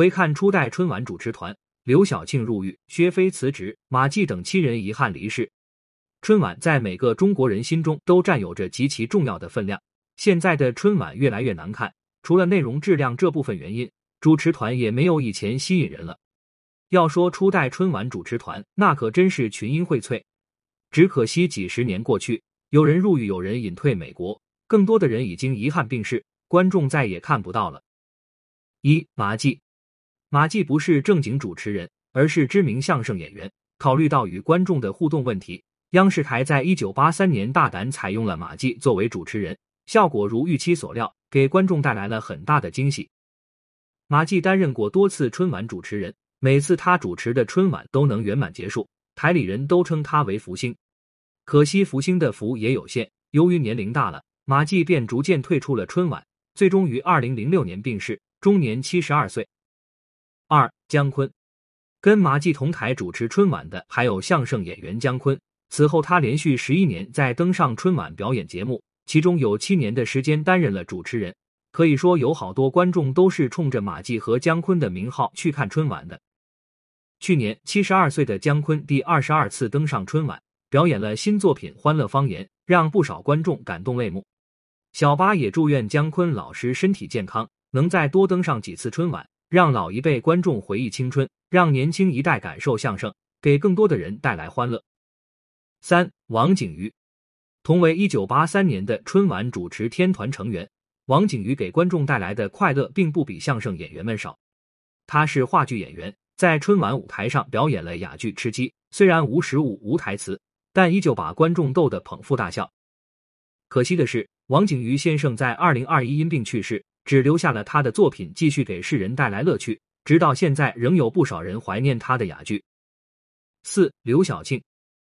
回看初代春晚主持团，刘晓庆入狱，薛飞辞职，马季等七人遗憾离世。春晚在每个中国人心中都占有着极其重要的分量。现在的春晚越来越难看，除了内容质量这部分原因，主持团也没有以前吸引人了。要说初代春晚主持团，那可真是群英荟萃。只可惜几十年过去，有人入狱，有人隐退美国，更多的人已经遗憾病逝，观众再也看不到了。一马季。马季不是正经主持人，而是知名相声演员。考虑到与观众的互动问题，央视台在一九八三年大胆采用了马季作为主持人，效果如预期所料，给观众带来了很大的惊喜。马季担任过多次春晚主持人，每次他主持的春晚都能圆满结束，台里人都称他为福星。可惜福星的福也有限，由于年龄大了，马季便逐渐退出了春晚，最终于二零零六年病逝，终年七十二岁。姜昆，跟马季同台主持春晚的还有相声演员姜昆。此后，他连续十一年在登上春晚表演节目，其中有七年的时间担任了主持人。可以说，有好多观众都是冲着马季和姜昆的名号去看春晚的。去年，七十二岁的姜昆第二十二次登上春晚，表演了新作品《欢乐方言》，让不少观众感动泪目。小八也祝愿姜昆老师身体健康，能再多登上几次春晚。让老一辈观众回忆青春，让年轻一代感受相声，给更多的人带来欢乐。三王景瑜，同为一九八三年的春晚主持天团成员，王景瑜给观众带来的快乐并不比相声演员们少。他是话剧演员，在春晚舞台上表演了哑剧《吃鸡》，虽然无实物、无台词，但依旧把观众逗得捧腹大笑。可惜的是，王景瑜先生在二零二一因病去世。只留下了他的作品，继续给世人带来乐趣。直到现在，仍有不少人怀念他的哑剧。四刘晓庆，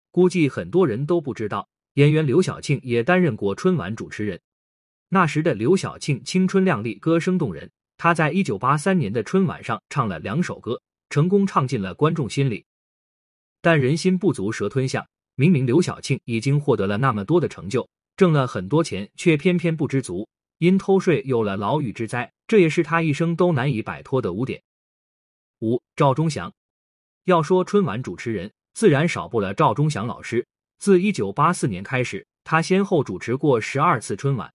估计很多人都不知道，演员刘晓庆也担任过春晚主持人。那时的刘晓庆青春靓丽，歌声动人。她在一九八三年的春晚上唱了两首歌，成功唱进了观众心里。但人心不足蛇吞象，明明刘晓庆已经获得了那么多的成就，挣了很多钱，却偏偏不知足。因偷税有了牢狱之灾，这也是他一生都难以摆脱的污点。五赵忠祥，要说春晚主持人，自然少不了赵忠祥老师。自一九八四年开始，他先后主持过十二次春晚。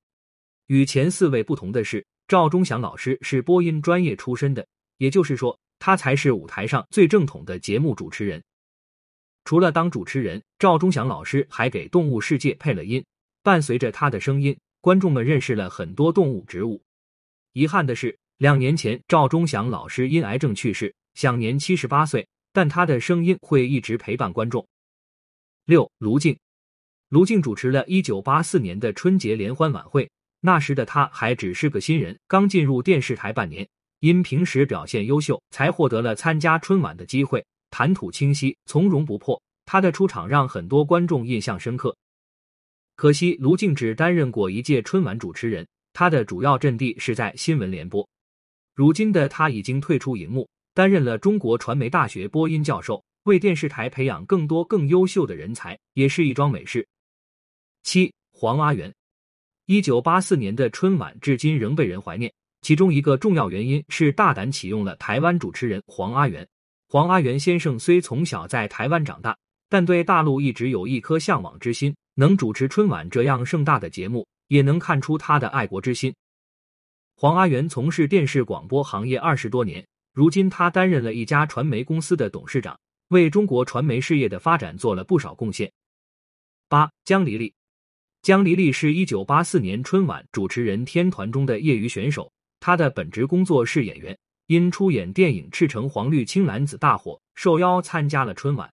与前四位不同的是，赵忠祥老师是播音专业出身的，也就是说，他才是舞台上最正统的节目主持人。除了当主持人，赵忠祥老师还给《动物世界》配了音，伴随着他的声音。观众们认识了很多动物、植物。遗憾的是，两年前赵忠祥老师因癌症去世，享年七十八岁。但他的声音会一直陪伴观众。六，卢静，卢静主持了一九八四年的春节联欢晚会。那时的他还只是个新人，刚进入电视台半年，因平时表现优秀，才获得了参加春晚的机会。谈吐清晰，从容不迫，他的出场让很多观众印象深刻。可惜卢静只担任过一届春晚主持人，他的主要阵地是在新闻联播。如今的他已经退出荧幕，担任了中国传媒大学播音教授，为电视台培养更多更优秀的人才，也是一桩美事。七黄阿元，一九八四年的春晚至今仍被人怀念，其中一个重要原因是大胆启用了台湾主持人黄阿元。黄阿元先生虽从小在台湾长大，但对大陆一直有一颗向往之心。能主持春晚这样盛大的节目，也能看出他的爱国之心。黄阿元从事电视广播行业二十多年，如今他担任了一家传媒公司的董事长，为中国传媒事业的发展做了不少贡献。八江黎丽，江黎丽是一九八四年春晚主持人天团中的业余选手，她的本职工作是演员，因出演电影《赤橙黄绿青蓝紫》大火，受邀参加了春晚。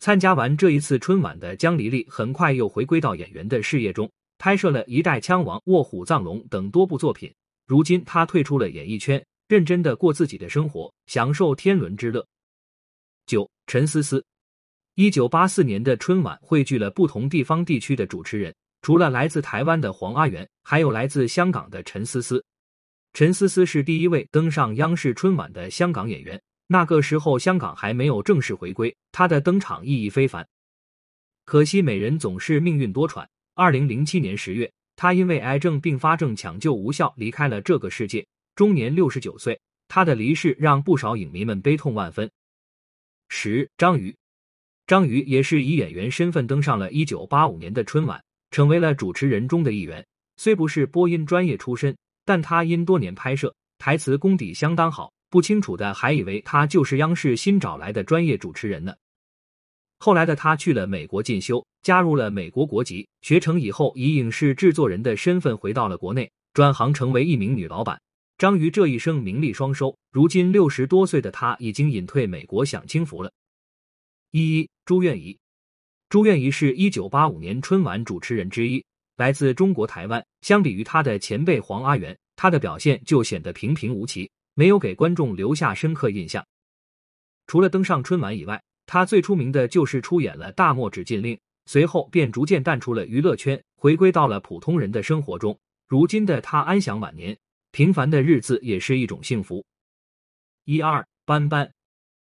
参加完这一次春晚的江黎丽，很快又回归到演员的事业中，拍摄了一代枪王、卧虎藏龙等多部作品。如今她退出了演艺圈，认真的过自己的生活，享受天伦之乐。九陈思思，一九八四年的春晚汇聚了不同地方地区的主持人，除了来自台湾的黄阿元，还有来自香港的陈思思。陈思思是第一位登上央视春晚的香港演员。那个时候，香港还没有正式回归，他的登场意义非凡。可惜美人总是命运多舛。二零零七年十月，他因为癌症并发症抢救无效离开了这个世界，终年六十九岁。他的离世让不少影迷们悲痛万分。十，张瑜，张瑜也是以演员身份登上了一九八五年的春晚，成为了主持人中的一员。虽不是播音专业出身，但他因多年拍摄，台词功底相当好。不清楚的还以为他就是央视新找来的专业主持人呢。后来的他去了美国进修，加入了美国国籍。学成以后，以影视制作人的身份回到了国内，转行成为一名女老板。张瑜这一生名利双收，如今六十多岁的她已经隐退美国享清福了。一一朱苑仪，朱苑仪是一九八五年春晚主持人之一，来自中国台湾。相比于他的前辈黄阿元，他的表现就显得平平无奇。没有给观众留下深刻印象。除了登上春晚以外，他最出名的就是出演了《大漠只禁令》，随后便逐渐淡出了娱乐圈，回归到了普通人的生活中。如今的他安享晚年，平凡的日子也是一种幸福。一二班班，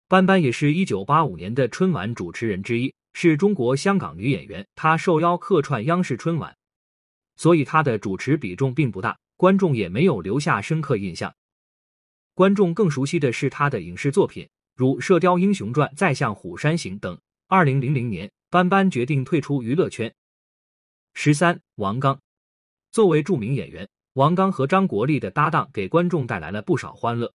班班也是一九八五年的春晚主持人之一，是中国香港女演员。她受邀客串央视春晚，所以她的主持比重并不大，观众也没有留下深刻印象。观众更熟悉的是他的影视作品，如《射雕英雄传》《再向虎山行》等。二零零零年，班班决定退出娱乐圈。十三，王刚作为著名演员，王刚和张国立的搭档给观众带来了不少欢乐。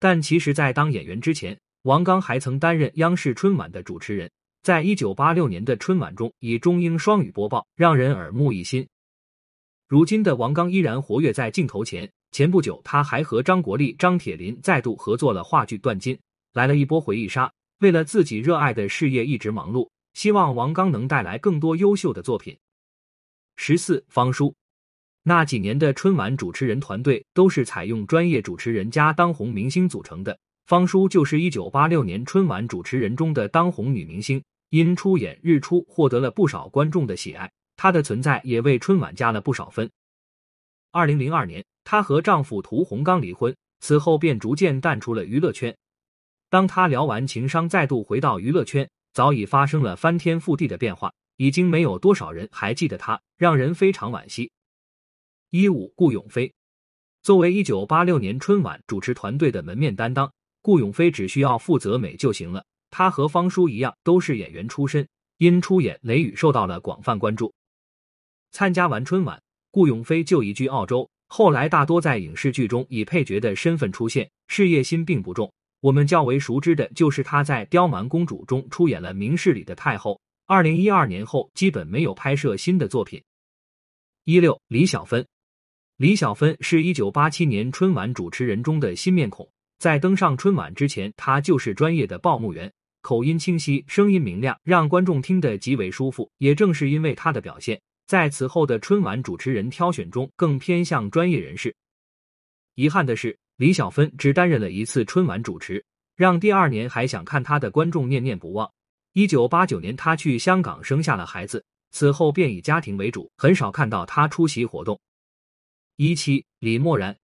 但其实，在当演员之前，王刚还曾担任央视春晚的主持人，在一九八六年的春晚中以中英双语播报，让人耳目一新。如今的王刚依然活跃在镜头前。前不久，他还和张国立、张铁林再度合作了话剧《断金》，来了一波回忆杀。为了自己热爱的事业一直忙碌，希望王刚能带来更多优秀的作品。十四，方舒，那几年的春晚主持人团队都是采用专业主持人加当红明星组成的，方舒就是一九八六年春晚主持人中的当红女明星，因出演《日出》获得了不少观众的喜爱，她的存在也为春晚加了不少分。二零零二年。她和丈夫涂洪刚离婚，此后便逐渐淡出了娱乐圈。当她聊完情伤，再度回到娱乐圈，早已发生了翻天覆地的变化，已经没有多少人还记得她，让人非常惋惜。一五顾永飞，作为一九八六年春晚主持团队的门面担当，顾永飞只需要负责美就行了。他和方舒一样，都是演员出身，因出演《雷雨》受到了广泛关注。参加完春晚，顾永飞就移居澳洲。后来大多在影视剧中以配角的身份出现，事业心并不重。我们较为熟知的就是他在《刁蛮公主》中出演了明事理的太后。二零一二年后，基本没有拍摄新的作品。一六李小芬，李小芬是一九八七年春晚主持人中的新面孔。在登上春晚之前，她就是专业的报幕员，口音清晰，声音明亮，让观众听得极为舒服。也正是因为她的表现。在此后的春晚主持人挑选中，更偏向专业人士。遗憾的是，李小芬只担任了一次春晚主持，让第二年还想看她的观众念念不忘。一九八九年，她去香港生下了孩子，此后便以家庭为主，很少看到她出席活动。一七李默然，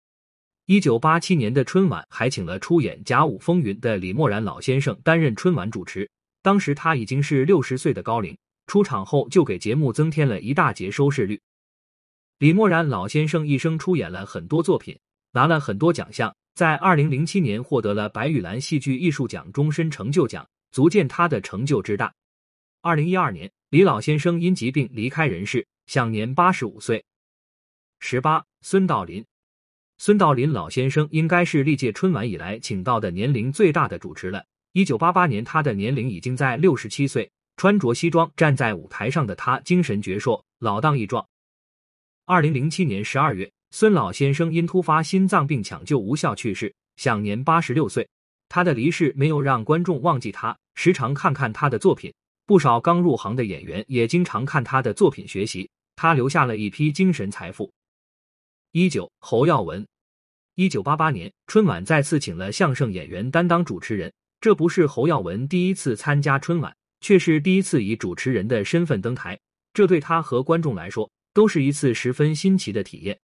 一九八七年的春晚还请了出演《甲午风云》的李默然老先生担任春晚主持，当时他已经是六十岁的高龄。出场后就给节目增添了一大截收视率。李默然老先生一生出演了很多作品，拿了很多奖项，在二零零七年获得了白玉兰戏剧艺术奖终身成就奖，足见他的成就之大。二零一二年，李老先生因疾病离开人世，享年八十五岁。十八，孙道临，孙道临老先生应该是历届春晚以来请到的年龄最大的主持了。一九八八年，他的年龄已经在六十七岁。穿着西装站在舞台上的他，精神矍铄，老当益壮。二零零七年十二月，孙老先生因突发心脏病抢救无效去世，享年八十六岁。他的离世没有让观众忘记他，时常看看他的作品。不少刚入行的演员也经常看他的作品学习，他留下了一批精神财富。一九侯耀文，一九八八年春晚再次请了相声演员担当主持人，这不是侯耀文第一次参加春晚。却是第一次以主持人的身份登台，这对他和观众来说都是一次十分新奇的体验。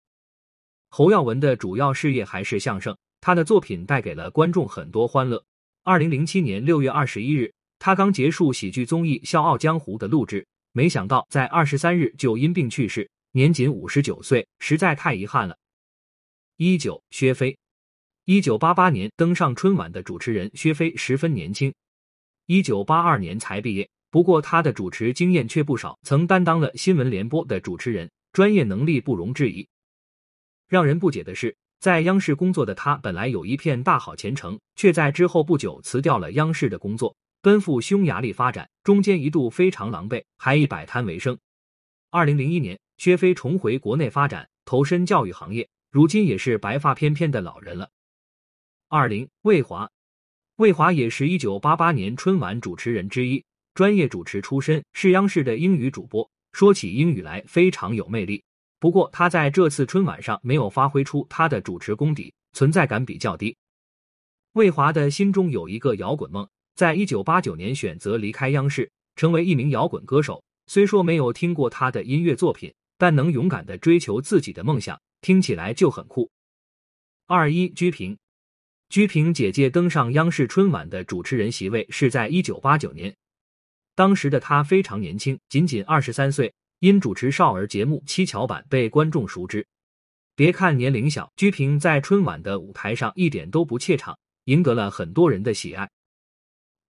侯耀文的主要事业还是相声，他的作品带给了观众很多欢乐。二零零七年六月二十一日，他刚结束喜剧综艺《笑傲江湖》的录制，没想到在二十三日就因病去世，年仅五十九岁，实在太遗憾了。一九薛飞，一九八八年登上春晚的主持人薛飞十分年轻，一九八二年才毕业。不过他的主持经验却不少，曾担当了新闻联播的主持人，专业能力不容置疑。让人不解的是，在央视工作的他本来有一片大好前程，却在之后不久辞掉了央视的工作，奔赴匈牙利发展，中间一度非常狼狈，还以摆摊为生。二零零一年，薛飞重回国内发展，投身教育行业，如今也是白发翩翩的老人了。二零魏华，魏华也是一九八八年春晚主持人之一，专业主持出身，是央视的英语主播，说起英语来非常有魅力。不过他在这次春晚上没有发挥出他的主持功底，存在感比较低。魏华的心中有一个摇滚梦，在一九八九年选择离开央视，成为一名摇滚歌手。虽说没有听过他的音乐作品，但能勇敢的追求自己的梦想，听起来就很酷。二一居平。鞠萍姐姐登上央视春晚的主持人席位是在一九八九年，当时的她非常年轻，仅仅二十三岁，因主持少儿节目《七巧板》被观众熟知。别看年龄小，鞠萍在春晚的舞台上一点都不怯场，赢得了很多人的喜爱。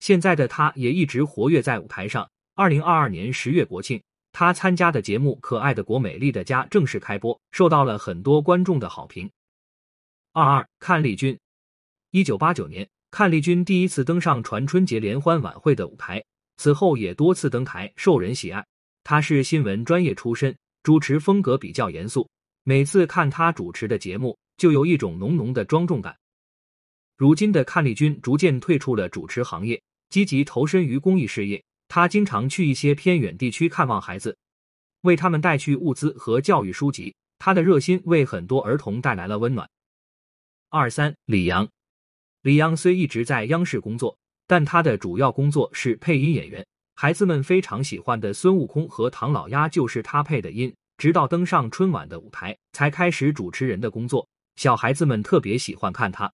现在的她也一直活跃在舞台上。二零二二年十月国庆，她参加的节目《可爱的国美丽的家》正式开播，受到了很多观众的好评。二二看丽君。一九八九年，阚丽君第一次登上传春节联欢晚会的舞台，此后也多次登台，受人喜爱。她是新闻专业出身，主持风格比较严肃，每次看她主持的节目，就有一种浓浓的庄重感。如今的阚丽君逐渐退出了主持行业，积极投身于公益事业。她经常去一些偏远地区看望孩子，为他们带去物资和教育书籍。她的热心为很多儿童带来了温暖。二三李阳。李阳虽一直在央视工作，但他的主要工作是配音演员。孩子们非常喜欢的孙悟空和唐老鸭就是他配的音。直到登上春晚的舞台，才开始主持人的工作。小孩子们特别喜欢看他。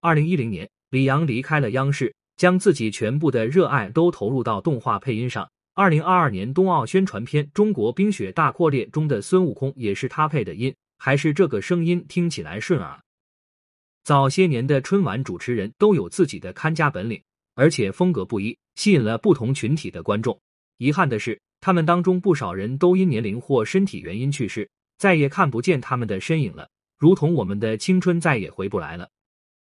二零一零年，李阳离开了央视，将自己全部的热爱都投入到动画配音上。二零二二年冬奥宣传片《中国冰雪大扩列》中的孙悟空也是他配的音，还是这个声音听起来顺耳。早些年的春晚主持人都有自己的看家本领，而且风格不一，吸引了不同群体的观众。遗憾的是，他们当中不少人都因年龄或身体原因去世，再也看不见他们的身影了，如同我们的青春再也回不来了。